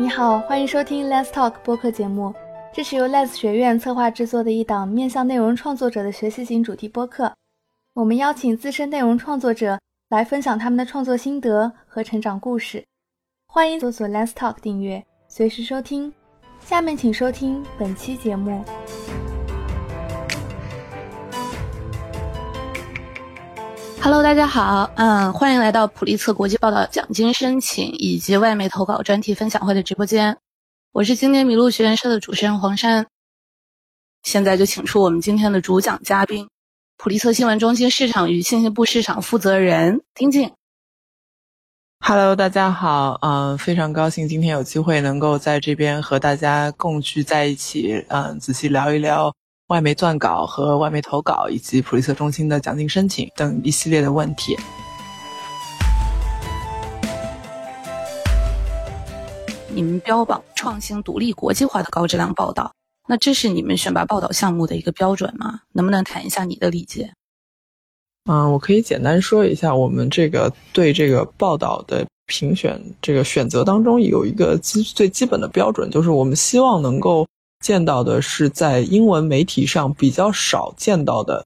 你好，欢迎收听 Let's Talk 播客节目。这是由 Let's 学院策划制作的一档面向内容创作者的学习型主题播客。我们邀请资深内容创作者来分享他们的创作心得和成长故事。欢迎搜索 Let's Talk 订阅，随时收听。下面请收听本期节目。Hello，大家好，嗯，欢迎来到普利策国际报道奖金申请以及外媒投稿专题分享会的直播间。我是今年麋鹿学院社的主持人黄山。现在就请出我们今天的主讲嘉宾，普利策新闻中心市场与信息部市场负责人丁静。Hello，大家好，嗯，非常高兴今天有机会能够在这边和大家共聚在一起，嗯，仔细聊一聊。外媒撰稿和外媒投稿，以及普利策中心的奖金申请等一系列的问题。你们标榜创新、独立、国际化的高质量报道，那这是你们选拔报道项目的一个标准吗？能不能谈一下你的理解？嗯，我可以简单说一下，我们这个对这个报道的评选这个选择当中有一个基最基本的标准，就是我们希望能够。见到的是在英文媒体上比较少见到的，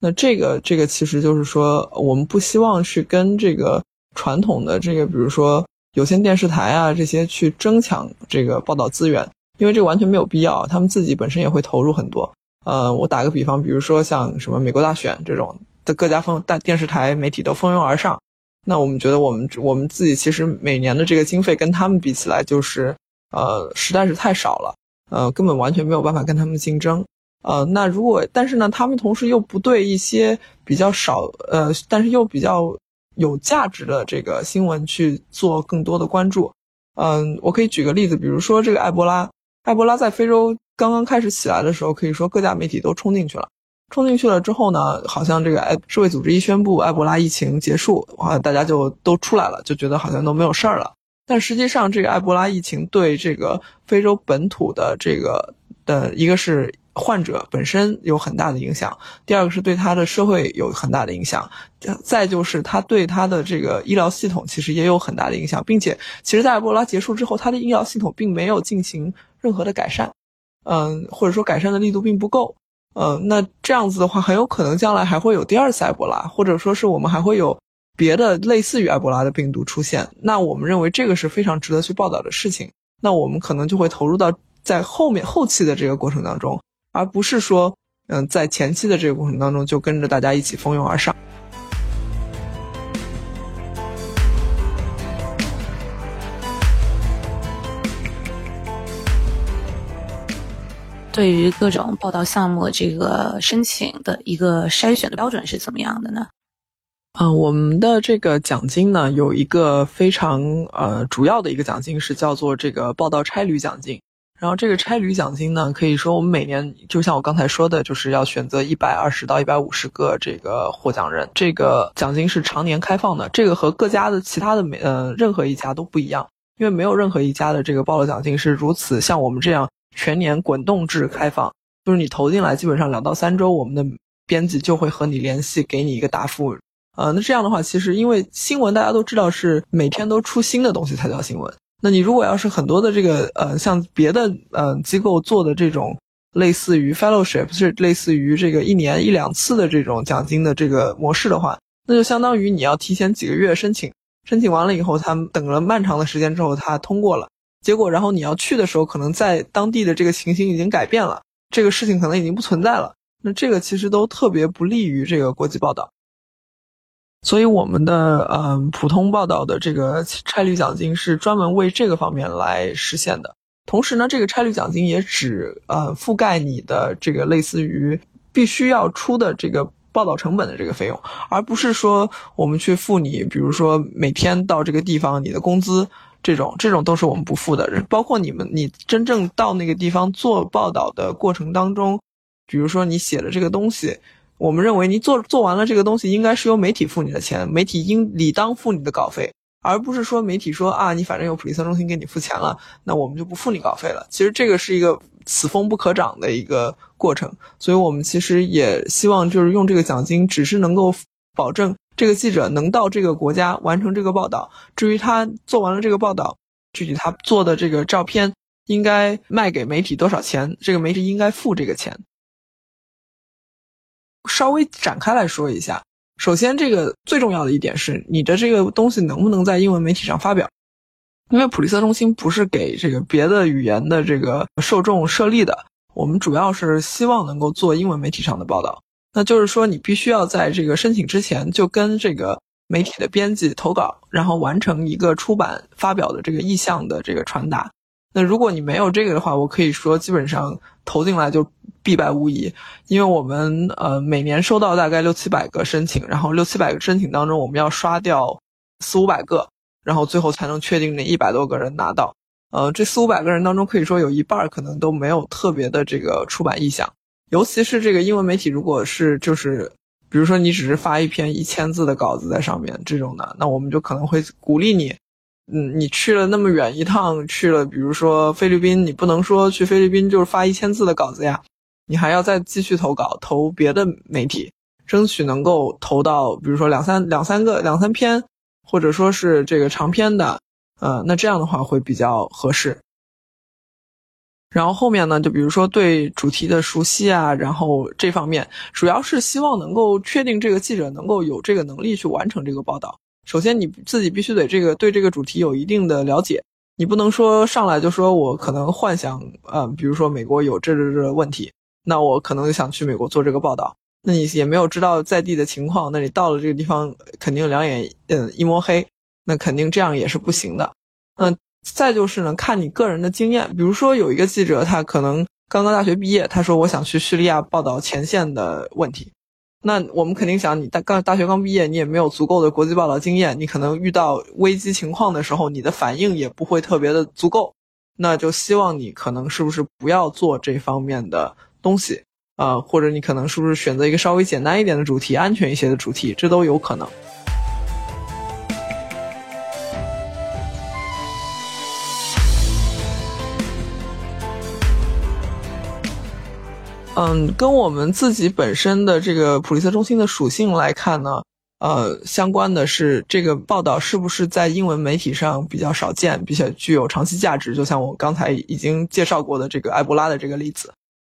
那这个这个其实就是说，我们不希望是跟这个传统的这个，比如说有线电视台啊这些去争抢这个报道资源，因为这完全没有必要，他们自己本身也会投入很多。呃，我打个比方，比如说像什么美国大选这种的，各家风大电视台媒体都蜂拥而上，那我们觉得我们我们自己其实每年的这个经费跟他们比起来，就是呃实在是太少了。呃，根本完全没有办法跟他们竞争。呃，那如果但是呢，他们同时又不对一些比较少，呃，但是又比较有价值的这个新闻去做更多的关注。嗯，我可以举个例子，比如说这个埃博拉，埃博拉在非洲刚刚开始起来的时候，可以说各家媒体都冲进去了。冲进去了之后呢，好像这个埃世卫组织一宣布埃博拉疫情结束，啊，大家就都出来了，就觉得好像都没有事儿了。但实际上，这个埃博拉疫情对这个非洲本土的这个的一个是患者本身有很大的影响，第二个是对他的社会有很大的影响，再就是他对他的这个医疗系统其实也有很大的影响，并且其实，在埃博拉结束之后，他的医疗系统并没有进行任何的改善，嗯，或者说改善的力度并不够，嗯，那这样子的话，很有可能将来还会有第二次埃博拉，或者说是我们还会有。别的类似于埃博拉的病毒出现，那我们认为这个是非常值得去报道的事情。那我们可能就会投入到在后面后期的这个过程当中，而不是说，嗯，在前期的这个过程当中就跟着大家一起蜂拥而上。对于各种报道项目，这个申请的一个筛选的标准是怎么样的呢？嗯，我们的这个奖金呢，有一个非常呃主要的一个奖金是叫做这个报道差旅奖金。然后这个差旅奖金呢，可以说我们每年就像我刚才说的，就是要选择一百二十到一百五十个这个获奖人。这个奖金是常年开放的，这个和各家的其他的每呃任何一家都不一样，因为没有任何一家的这个报道奖金是如此像我们这样全年滚动制开放，就是你投进来，基本上两到三周，我们的编辑就会和你联系，给你一个答复。呃，那这样的话，其实因为新闻大家都知道是每天都出新的东西才叫新闻。那你如果要是很多的这个呃，像别的呃机构做的这种类似于 fellowship，是类似于这个一年一两次的这种奖金的这个模式的话，那就相当于你要提前几个月申请，申请完了以后，他等了漫长的时间之后，他通过了，结果然后你要去的时候，可能在当地的这个情形已经改变了，这个事情可能已经不存在了。那这个其实都特别不利于这个国际报道。所以我们的呃普通报道的这个差旅奖金是专门为这个方面来实现的。同时呢，这个差旅奖金也只呃覆盖你的这个类似于必须要出的这个报道成本的这个费用，而不是说我们去付你，比如说每天到这个地方你的工资这种，这种都是我们不付的。包括你们你真正到那个地方做报道的过程当中，比如说你写的这个东西。我们认为，你做做完了这个东西，应该是由媒体付你的钱，媒体应理当付你的稿费，而不是说媒体说啊，你反正有普利策中心给你付钱了，那我们就不付你稿费了。其实这个是一个此风不可长的一个过程，所以我们其实也希望就是用这个奖金，只是能够保证这个记者能到这个国家完成这个报道，至于他做完了这个报道，具体他做的这个照片应该卖给媒体多少钱，这个媒体应该付这个钱。稍微展开来说一下，首先这个最重要的一点是你的这个东西能不能在英文媒体上发表，因为普利策中心不是给这个别的语言的这个受众设立的，我们主要是希望能够做英文媒体上的报道。那就是说，你必须要在这个申请之前就跟这个媒体的编辑投稿，然后完成一个出版发表的这个意向的这个传达。那如果你没有这个的话，我可以说基本上投进来就必败无疑，因为我们呃每年收到大概六七百个申请，然后六七百个申请当中，我们要刷掉四五百个，然后最后才能确定那一百多个人拿到。呃，这四五百个人当中，可以说有一半可能都没有特别的这个出版意向。尤其是这个英文媒体，如果是就是，比如说你只是发一篇一千字的稿子在上面这种的，那我们就可能会鼓励你，嗯，你去了那么远一趟，去了比如说菲律宾，你不能说去菲律宾就是发一千字的稿子呀，你还要再继续投稿，投别的媒体，争取能够投到比如说两三两三个两三篇，或者说是这个长篇的，呃，那这样的话会比较合适。然后后面呢，就比如说对主题的熟悉啊，然后这方面主要是希望能够确定这个记者能够有这个能力去完成这个报道。首先你自己必须得这个对这个主题有一定的了解，你不能说上来就说我可能幻想，嗯，比如说美国有这这这问题，那我可能就想去美国做这个报道，那你也没有知道在地的情况，那你到了这个地方肯定两眼嗯一摸黑，那肯定这样也是不行的，嗯。再就是呢，看你个人的经验。比如说，有一个记者，他可能刚刚大学毕业，他说我想去叙利亚报道前线的问题。那我们肯定想，你大刚大学刚毕业，你也没有足够的国际报道经验，你可能遇到危机情况的时候，你的反应也不会特别的足够。那就希望你可能是不是不要做这方面的东西，啊，或者你可能是不是选择一个稍微简单一点的主题，安全一些的主题，这都有可能。嗯，跟我们自己本身的这个普利策中心的属性来看呢，呃，相关的是这个报道是不是在英文媒体上比较少见，比较具有长期价值。就像我刚才已经介绍过的这个埃博拉的这个例子，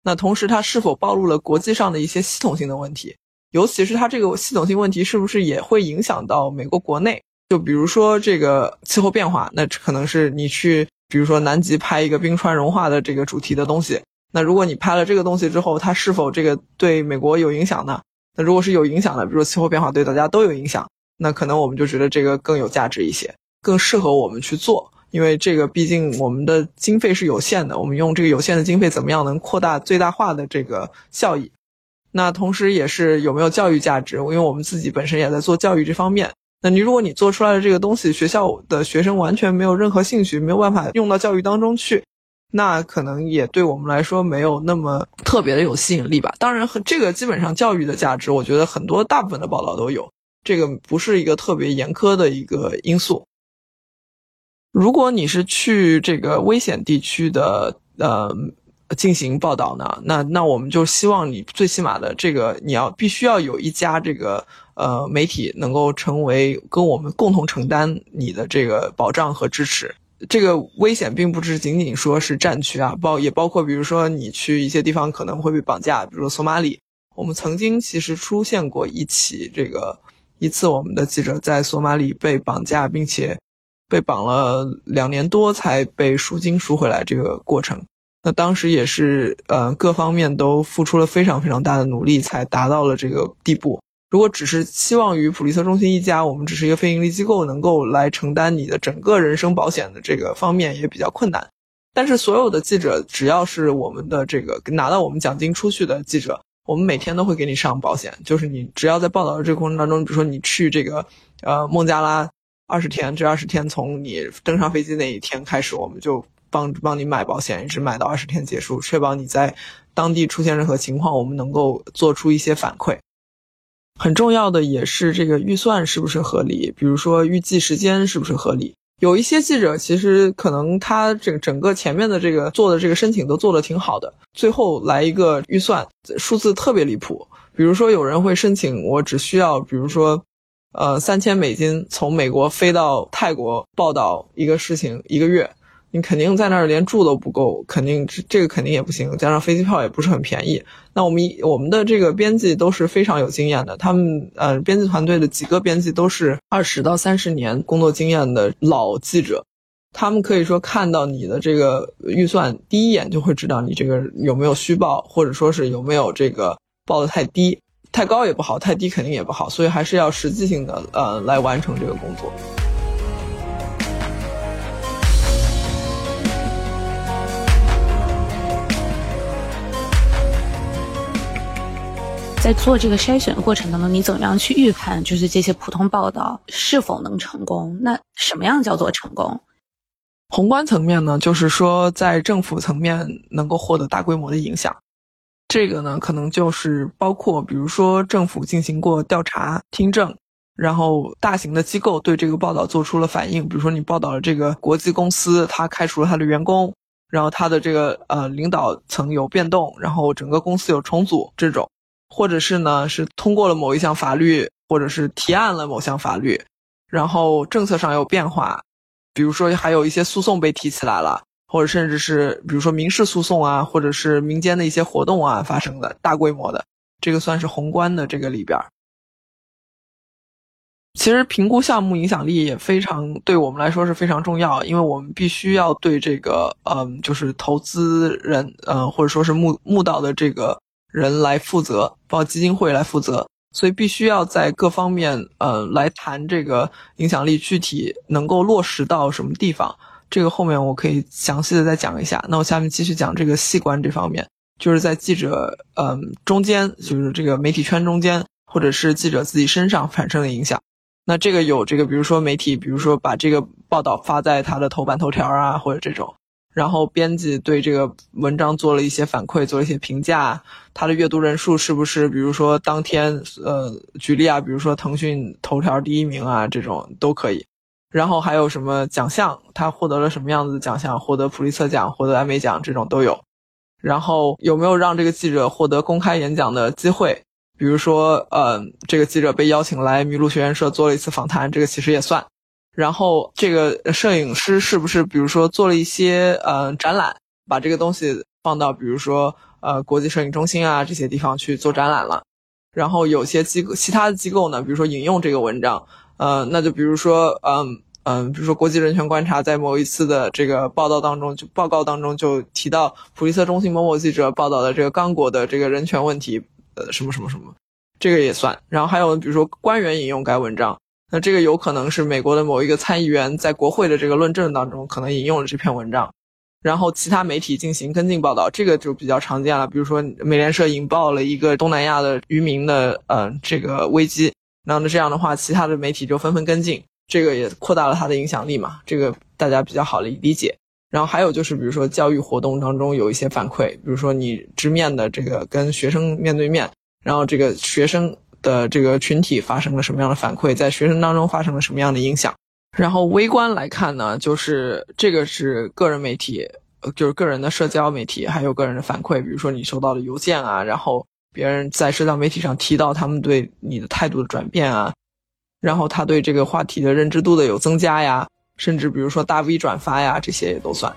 那同时它是否暴露了国际上的一些系统性的问题，尤其是它这个系统性问题是不是也会影响到美国国内？就比如说这个气候变化，那可能是你去，比如说南极拍一个冰川融化的这个主题的东西。那如果你拍了这个东西之后，它是否这个对美国有影响呢？那如果是有影响的，比如说气候变化对大家都有影响，那可能我们就觉得这个更有价值一些，更适合我们去做。因为这个毕竟我们的经费是有限的，我们用这个有限的经费怎么样能扩大最大化的这个效益？那同时也是有没有教育价值？因为我们自己本身也在做教育这方面。那你如果你做出来的这个东西，学校的学生完全没有任何兴趣，没有办法用到教育当中去。那可能也对我们来说没有那么特别的有吸引力吧。当然，和这个基本上教育的价值，我觉得很多大部分的报道都有，这个不是一个特别严苛的一个因素。如果你是去这个危险地区的呃进行报道呢，那那我们就希望你最起码的这个你要必须要有一家这个呃媒体能够成为跟我们共同承担你的这个保障和支持。这个危险并不是仅仅说是战区啊，包也包括，比如说你去一些地方可能会被绑架，比如说索马里。我们曾经其实出现过一起这个一次，我们的记者在索马里被绑架，并且被绑了两年多才被赎金赎回来这个过程。那当时也是呃各方面都付出了非常非常大的努力，才达到了这个地步。如果只是期望于普利策中心一家，我们只是一个非盈利机构，能够来承担你的整个人身保险的这个方面也比较困难。但是所有的记者，只要是我们的这个拿到我们奖金出去的记者，我们每天都会给你上保险。就是你只要在报道的这个过程当中，比如说你去这个呃孟加拉二十天，这二十天从你登上飞机那一天开始，我们就帮帮你买保险，一直买到二十天结束，确保你在当地出现任何情况，我们能够做出一些反馈。很重要的也是这个预算是不是合理，比如说预计时间是不是合理。有一些记者其实可能他这整个前面的这个做的这个申请都做的挺好的，最后来一个预算数字特别离谱。比如说有人会申请，我只需要比如说呃三千美金从美国飞到泰国报道一个事情一个月，你肯定在那儿连住都不够，肯定这这个肯定也不行，加上飞机票也不是很便宜。那我们我们的这个编辑都是非常有经验的，他们呃编辑团队的几个编辑都是二十到三十年工作经验的老记者。他们可以说看到你的这个预算，第一眼就会知道你这个有没有虚报，或者说是有没有这个报的太低、太高也不好，太低肯定也不好，所以还是要实际性的呃来完成这个工作。在做这个筛选的过程当中，你怎么样去预判就是这些普通报道是否能成功？那什么样叫做成功？宏观层面呢，就是说在政府层面能够获得大规模的影响，这个呢可能就是包括比如说政府进行过调查听证，然后大型的机构对这个报道做出了反应，比如说你报道了这个国际公司，他开除了他的员工，然后他的这个呃领导层有变动，然后整个公司有重组这种，或者是呢是通过了某一项法律，或者是提案了某项法律，然后政策上有变化。比如说，还有一些诉讼被提起来了，或者甚至是比如说民事诉讼啊，或者是民间的一些活动啊发生的大规模的，这个算是宏观的这个里边。其实评估项目影响力也非常对我们来说是非常重要，因为我们必须要对这个嗯，就是投资人嗯，或者说是募募到的这个人来负责，包括基金会来负责。所以必须要在各方面，呃，来谈这个影响力具体能够落实到什么地方。这个后面我可以详细的再讲一下。那我下面继续讲这个细观这方面，就是在记者，嗯，中间，就是这个媒体圈中间，或者是记者自己身上产生的影响。那这个有这个，比如说媒体，比如说把这个报道发在他的头版头条啊，或者这种。然后编辑对这个文章做了一些反馈，做了一些评价，他的阅读人数是不是，比如说当天，呃，举例啊，比如说腾讯头条第一名啊，这种都可以。然后还有什么奖项，他获得了什么样子的奖项，获得普利策奖，获得艾美奖，这种都有。然后有没有让这个记者获得公开演讲的机会？比如说，呃，这个记者被邀请来麋鹿学院社做了一次访谈，这个其实也算。然后这个摄影师是不是，比如说做了一些呃展览，把这个东西放到比如说呃国际摄影中心啊这些地方去做展览了？然后有些机构，其他的机构呢，比如说引用这个文章，呃，那就比如说嗯嗯，比如说国际人权观察在某一次的这个报道当中，就报告当中就提到普利策中心某某记者报道的这个刚果的这个人权问题，呃什么什么什么，这个也算。然后还有比如说官员引用该文章。那这个有可能是美国的某一个参议员在国会的这个论证当中可能引用了这篇文章，然后其他媒体进行跟进报道，这个就比较常见了。比如说美联社引爆了一个东南亚的渔民的呃这个危机，那么这样的话，其他的媒体就纷纷跟进，这个也扩大了它的影响力嘛，这个大家比较好理理解。然后还有就是比如说教育活动当中有一些反馈，比如说你直面的这个跟学生面对面，然后这个学生。的这个群体发生了什么样的反馈，在学生当中发生了什么样的影响？然后微观来看呢，就是这个是个人媒体，就是个人的社交媒体，还有个人的反馈，比如说你收到的邮件啊，然后别人在社交媒体上提到他们对你的态度的转变啊，然后他对这个话题的认知度的有增加呀，甚至比如说大 V 转发呀，这些也都算。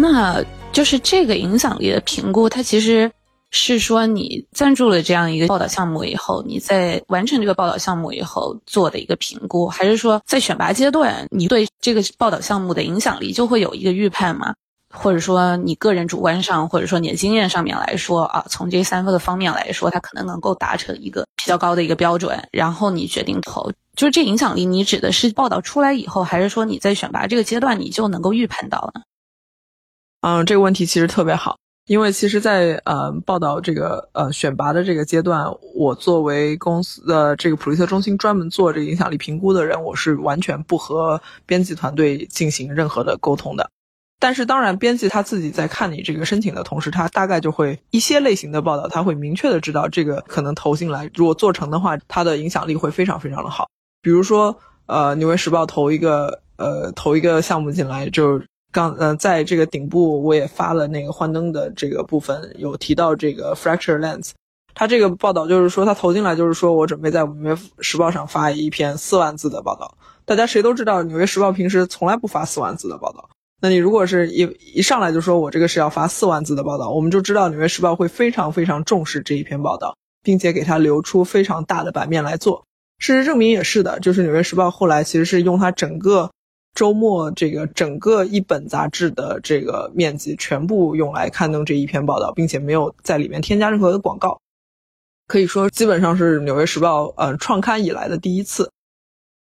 那就是这个影响力的评估，它其实是说你赞助了这样一个报道项目以后，你在完成这个报道项目以后做的一个评估，还是说在选拔阶段你对这个报道项目的影响力就会有一个预判吗？或者说你个人主观上，或者说你的经验上面来说啊，从这三个的方面来说，它可能能够达成一个比较高的一个标准，然后你决定投，就是这影响力，你指的是报道出来以后，还是说你在选拔这个阶段你就能够预判到呢？嗯，这个问题其实特别好，因为其实，在呃报道这个呃选拔的这个阶段，我作为公司的这个普利策中心专门做这个影响力评估的人，我是完全不和编辑团队进行任何的沟通的。但是，当然，编辑他自己在看你这个申请的同时，他大概就会一些类型的报道，他会明确的知道这个可能投进来，如果做成的话，它的影响力会非常非常的好。比如说，呃，纽约时报投一个呃投一个项目进来就。刚呃，在这个顶部我也发了那个幻灯的这个部分，有提到这个 fracture lens。他这个报道就是说，他投进来就是说我准备在《纽约时报》上发一篇四万字的报道。大家谁都知道，《纽约时报》平时从来不发四万字的报道。那你如果是一一上来就说我这个是要发四万字的报道，我们就知道《纽约时报》会非常非常重视这一篇报道，并且给他留出非常大的版面来做。事实证明也是的，就是《纽约时报》后来其实是用它整个周末这个整个一本杂志的这个面积全部用来刊登这一篇报道，并且没有在里面添加任何的广告。可以说，基本上是《纽约时报》呃创刊以来的第一次。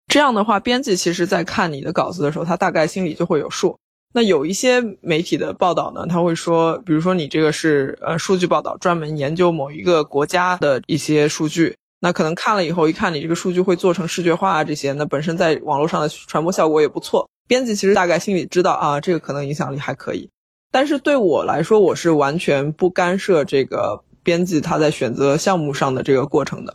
这样的话，编辑其实在看你的稿子的时候，他大概心里就会有数。那有一些媒体的报道呢，他会说，比如说你这个是呃数据报道，专门研究某一个国家的一些数据，那可能看了以后，一看你这个数据会做成视觉化啊这些，那本身在网络上的传播效果也不错。编辑其实大概心里知道啊，这个可能影响力还可以。但是对我来说，我是完全不干涉这个。编辑他在选择项目上的这个过程的，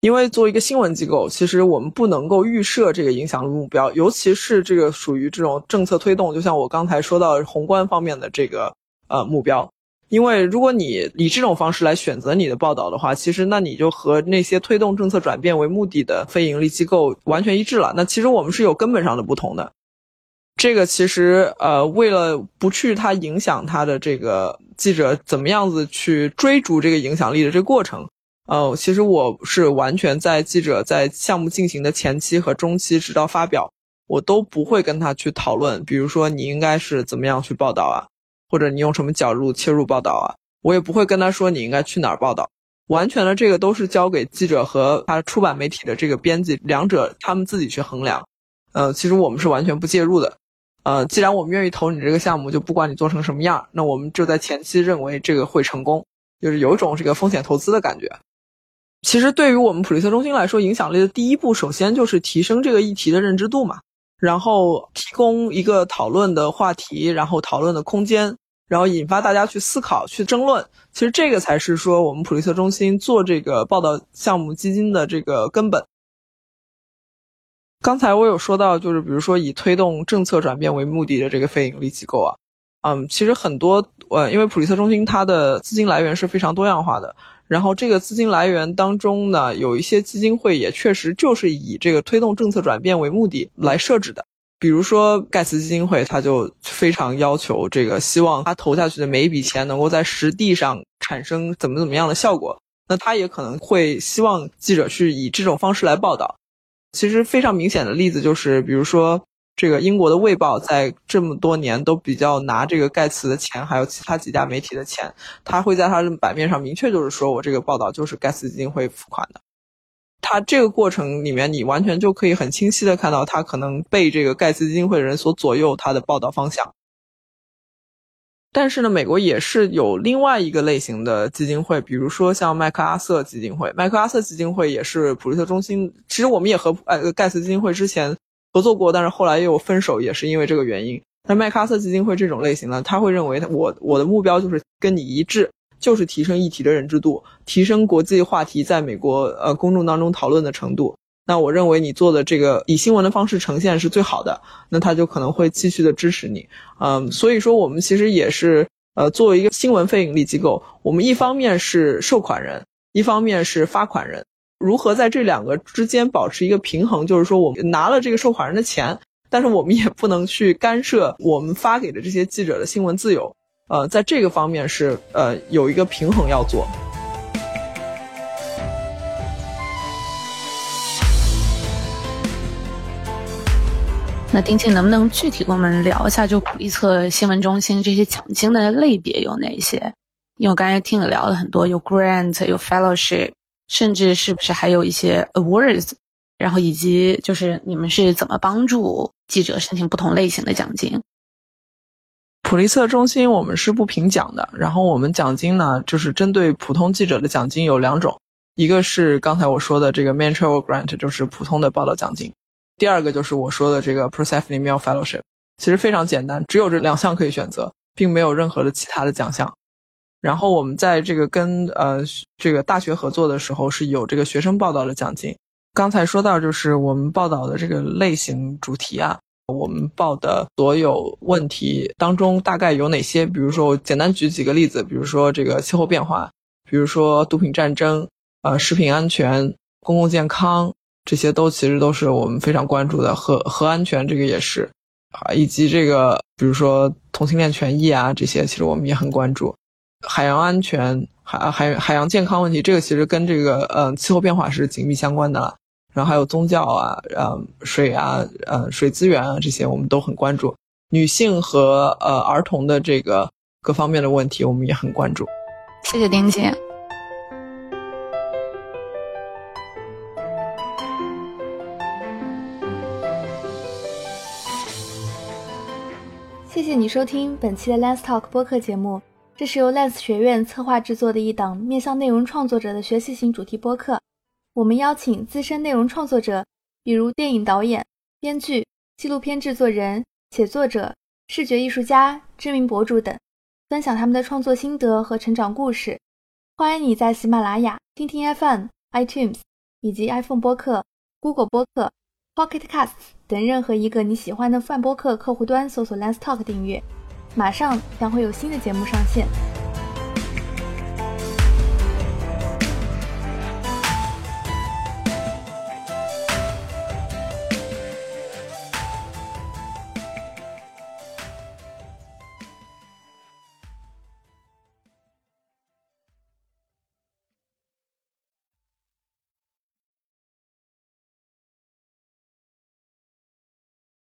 因为作为一个新闻机构，其实我们不能够预设这个影响力目标，尤其是这个属于这种政策推动，就像我刚才说到宏观方面的这个呃目标。因为如果你以这种方式来选择你的报道的话，其实那你就和那些推动政策转变为目的的非盈利机构完全一致了。那其实我们是有根本上的不同的。这个其实呃，为了不去它影响它的这个。记者怎么样子去追逐这个影响力的这个过程？呃，其实我是完全在记者在项目进行的前期和中期，直到发表，我都不会跟他去讨论。比如说你应该是怎么样去报道啊，或者你用什么角度切入报道啊，我也不会跟他说你应该去哪儿报道。完全的这个都是交给记者和他出版媒体的这个编辑两者他们自己去衡量。呃，其实我们是完全不介入的。呃，既然我们愿意投你这个项目，就不管你做成什么样，那我们就在前期认为这个会成功，就是有种这个风险投资的感觉。其实对于我们普利策中心来说，影响力的第一步，首先就是提升这个议题的认知度嘛，然后提供一个讨论的话题，然后讨论的空间，然后引发大家去思考、去争论。其实这个才是说我们普利策中心做这个报道项目基金的这个根本。刚才我有说到，就是比如说以推动政策转变为目的的这个非盈利机构啊，嗯，其实很多呃，因为普利策中心它的资金来源是非常多样化的，然后这个资金来源当中呢，有一些基金会也确实就是以这个推动政策转变为目的来设置的，比如说盖茨基金会，他就非常要求这个，希望他投下去的每一笔钱能够在实地上产生怎么怎么样的效果，那他也可能会希望记者去以这种方式来报道。其实非常明显的例子就是，比如说这个英国的《卫报》在这么多年都比较拿这个盖茨的钱，还有其他几家媒体的钱，他会在他的版面上明确就是说我这个报道就是盖茨基金会付款的。他这个过程里面，你完全就可以很清晰的看到，他可能被这个盖茨基金会的人所左右他的报道方向。但是呢，美国也是有另外一个类型的基金会，比如说像麦克阿瑟基金会。麦克阿瑟基金会也是普利特中心，其实我们也和呃盖茨基金会之前合作过，但是后来又分手，也是因为这个原因。那麦克阿瑟基金会这种类型呢，他会认为我我的目标就是跟你一致，就是提升议题的认知度，提升国际话题在美国呃公众当中讨论的程度。那我认为你做的这个以新闻的方式呈现是最好的，那他就可能会继续的支持你，嗯，所以说我们其实也是，呃，作为一个新闻非盈利机构，我们一方面是受款人，一方面是发款人，如何在这两个之间保持一个平衡，就是说我们拿了这个受款人的钱，但是我们也不能去干涉我们发给的这些记者的新闻自由，呃，在这个方面是呃有一个平衡要做。那丁庆能不能具体跟我们聊一下，就普利策新闻中心这些奖金的类别有哪些？因为我刚才听你聊了很多，有 grant，有 fellowship，甚至是不是还有一些 awards？然后以及就是你们是怎么帮助记者申请不同类型的奖金？普利策中心我们是不评奖的，然后我们奖金呢，就是针对普通记者的奖金有两种，一个是刚才我说的这个 m a n t r a l grant，就是普通的报道奖金。第二个就是我说的这个 Persephone Mill Fellowship，其实非常简单，只有这两项可以选择，并没有任何的其他的奖项。然后我们在这个跟呃这个大学合作的时候，是有这个学生报道的奖金。刚才说到就是我们报道的这个类型主题啊，我们报的所有问题当中大概有哪些。比如说，我简单举几个例子，比如说这个气候变化，比如说毒品战争，呃，食品安全、公共健康，这些都其实都是我们非常关注的。核核安全这个也是，啊，以及这个比如说同性恋权益啊，这些其实我们也很关注。海洋安全、海海海洋健康问题，这个其实跟这个呃气候变化是紧密相关的了。然后还有宗教啊，呃，水啊，呃，水资源啊，这些我们都很关注。女性和呃儿童的这个各方面的问题，我们也很关注。谢谢丁姐。谢谢你收听本期的 Lens Talk 播客节目。这是由 Lens 学院策划制作的一档面向内容创作者的学习型主题播客。我们邀请资深内容创作者，比如电影导演、编剧、纪录片制作人、写作者、视觉艺术家、知名博主等，分享他们的创作心得和成长故事。欢迎你在喜马拉雅、听听 FM、iTunes 以及 iPhone 播客、Google 播客、Pocket Casts 等任何一个你喜欢的泛播客客户端搜索 Lens Talk 订阅。马上将会有新的节目上线。